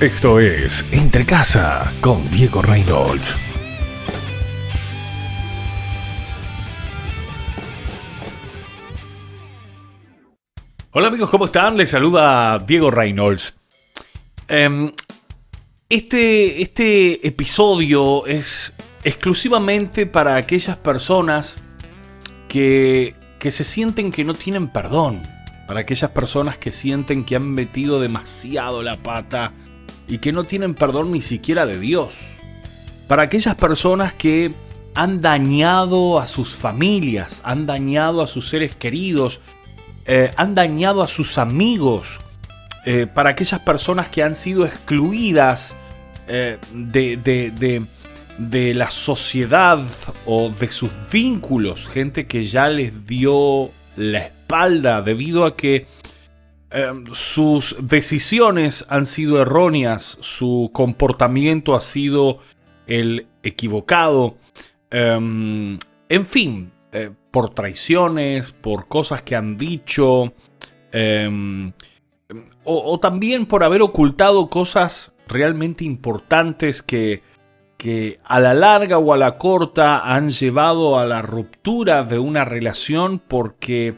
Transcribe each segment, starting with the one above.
Esto es Entre Casa con Diego Reynolds. Hola amigos, ¿cómo están? Les saluda Diego Reynolds. Em, este, este episodio es exclusivamente para aquellas personas que, que se sienten que no tienen perdón. Para aquellas personas que sienten que han metido demasiado la pata y que no tienen perdón ni siquiera de Dios. Para aquellas personas que han dañado a sus familias, han dañado a sus seres queridos, eh, han dañado a sus amigos, eh, para aquellas personas que han sido excluidas eh, de, de la sociedad o de sus vínculos, gente que ya les dio la espalda debido a que Em, sus decisiones han sido erróneas, su comportamiento ha sido el equivocado, em, en fin, eh, por traiciones, por cosas que han dicho, em, o, también por haber ocultado cosas realmente importantes que, que a la larga o a la corta han llevado a la ruptura de una relación porque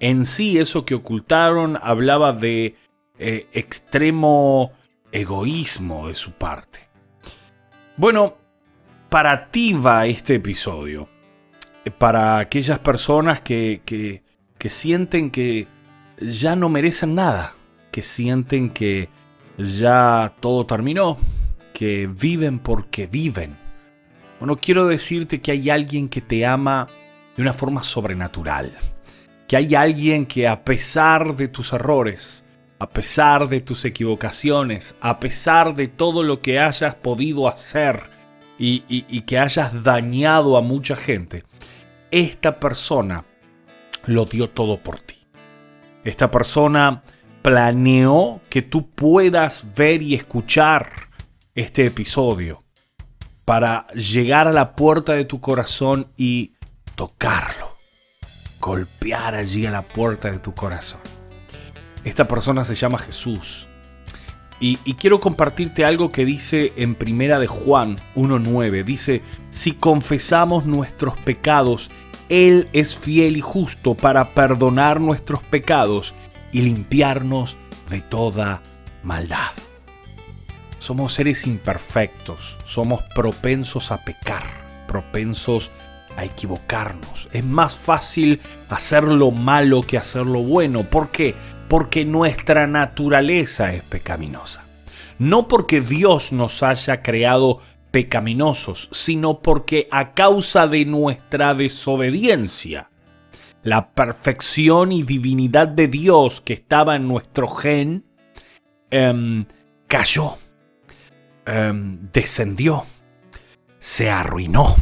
en sí eso que ocultaron hablaba de eh, extremo egoísmo de su parte. Bueno, para ti va este episodio. Eh, para aquellas personas que, que, que sienten que ya no merecen nada, que sienten que ya todo terminó, que viven porque viven. Bueno, quiero decirte que hay alguien que te ama de una forma sobrenatural que hay alguien que a pesar de tus errores, a pesar de tus equivocaciones, a pesar de todo lo que hayas podido hacer y, que hayas dañado a mucha gente, esta persona lo dio todo por ti. Esta persona planeó que tú puedas ver y escuchar este episodio para llegar a la puerta de tu corazón y tocarlo golpear allí a la puerta de tu corazón. Esta persona se llama Jesús. Y, quiero compartirte algo que dice en Primera de Juan 1.9. Dice, si confesamos nuestros pecados, Él es fiel y justo para perdonar nuestros pecados y limpiarnos de toda maldad. Somos seres imperfectos, somos propensos a pecar, propensos a a equivocarnos. Es más fácil hacer lo malo que hacer lo bueno. ¿Por qué? Porque nuestra naturaleza es pecaminosa. No porque Dios nos haya creado pecaminosos, sino porque a causa de nuestra desobediencia, la perfección y divinidad de Dios que estaba en nuestro gen em, cayó, em, descendió, se arruinó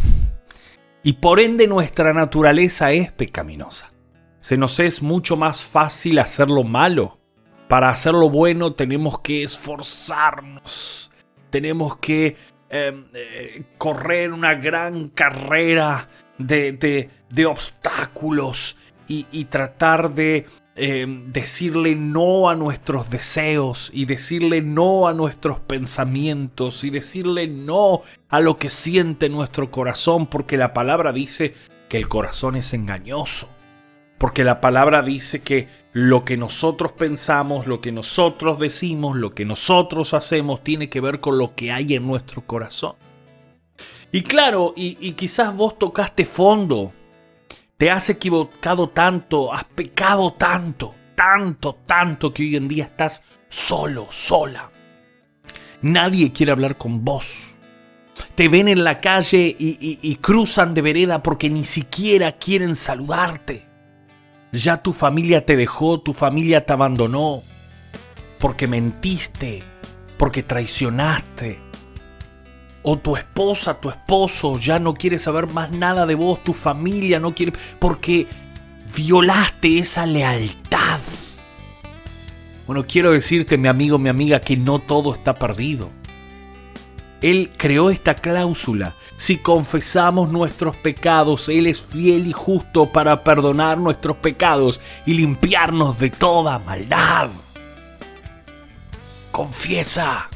y por ende nuestra naturaleza es pecaminosa. Se nos es mucho más fácil hacer lo malo. Para hacer lo bueno tenemos que esforzarnos, tenemos que em, eh, correr una gran carrera de, obstáculos y tratar de Em, decirle no a nuestros deseos y decirle no a nuestros pensamientos y decirle no a lo que siente nuestro corazón, porque la palabra dice que el corazón es engañoso. Porque la palabra dice que lo que nosotros pensamos, lo que nosotros decimos, lo que nosotros hacemos tiene que ver con lo que hay en nuestro corazón. Y claro, y, y quizás vos tocaste fondo te has equivocado tanto, has pecado tanto, tanto, tanto que hoy en día estás solo, sola. Nadie quiere hablar con vos. Te ven en la calle y, cruzan de vereda porque ni siquiera quieren saludarte. Ya tu familia te dejó, tu familia te abandonó, porque mentiste, porque traicionaste, o tu esposa, tu esposo ya no quiere saber más nada de vos, tu familia no quiere, porque violaste esa lealtad. Bueno, quiero decirte, mi amigo, mi amiga, que no todo está perdido. Él creó esta cláusula. Si confesamos nuestros pecados, Él es fiel y justo para perdonar nuestros pecados y limpiarnos de toda maldad. Confiesa,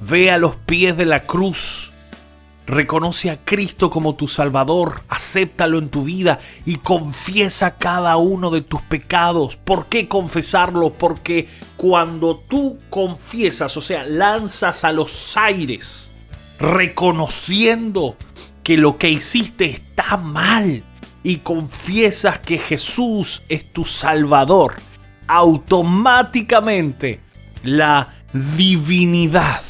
Ve a los pies de la cruz. Reconoce a Cristo como tu Salvador, acéptalo en tu vida y confiesa cada uno de tus pecados. ¿Por qué confesarlo? Porque cuando tú confiesas, o sea, lanzas a los aires, reconociendo que lo que hiciste está mal y confiesas que Jesús es tu Salvador, automáticamente la divinidad,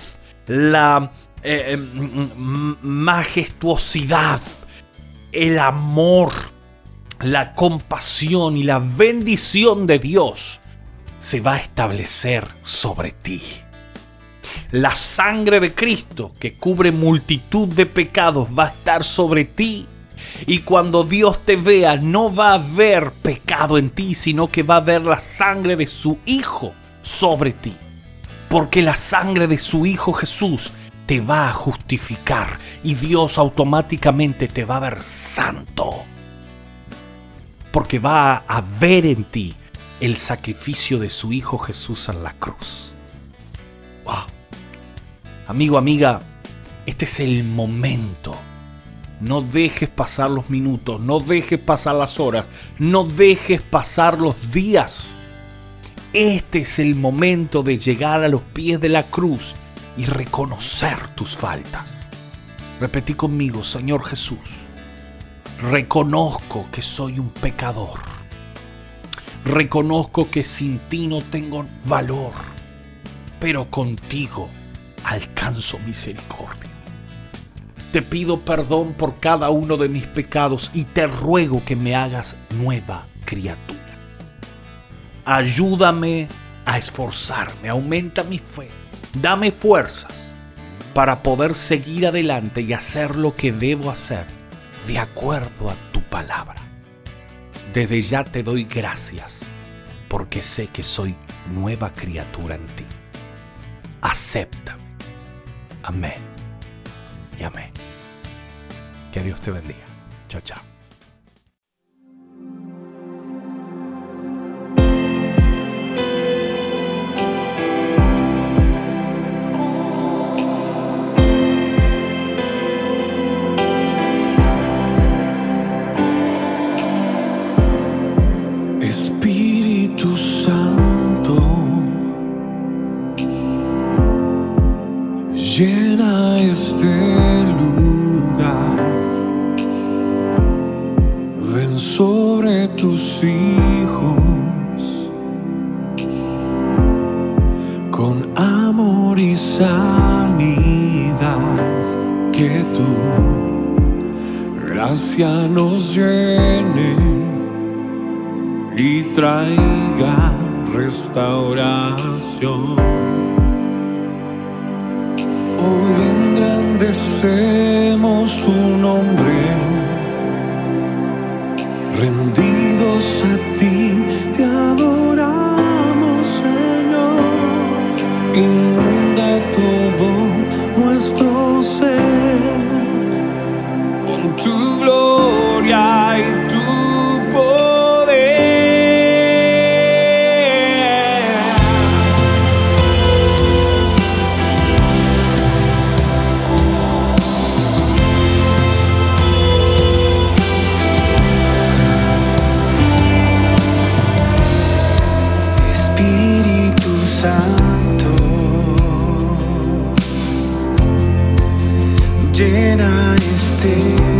la eh, em, majestuosidad, el amor, la compasión y la bendición de Dios se va a establecer sobre ti. La sangre de Cristo que cubre multitud de pecados va a estar sobre ti. Y cuando Dios te vea, no va a ver pecado en ti, sino que va a ver la sangre de su Hijo sobre ti. Porque la sangre de su Hijo Jesús te va a justificar y Dios automáticamente te va a ver santo. Porque va a ver en ti el sacrificio de su Hijo Jesús en la cruz. Wow. Amigo, amiga, este es el momento. No dejes pasar los minutos, no dejes pasar las horas, no dejes pasar los días. Este es el momento de llegar a los pies de la cruz y reconocer tus faltas. Repetí conmigo, Señor Jesús, reconozco que soy un pecador. Reconozco que sin ti no tengo valor, pero contigo alcanzo misericordia. Te pido perdón por cada uno de mis pecados y te ruego que me hagas nueva criatura. Ayúdame a esforzarme, aumenta mi fe, dame fuerzas para poder seguir adelante y hacer lo que debo hacer de acuerdo a tu palabra. Desde ya te doy gracias porque sé que soy nueva criatura en ti. Acéptame Amén. Y amén. Que Dios te bendiga. Chao, chao. Gracia nos llene y traiga restauración. Hoy engrandecemos tu nombre, rendidos a ti, te adoramos, Señor. still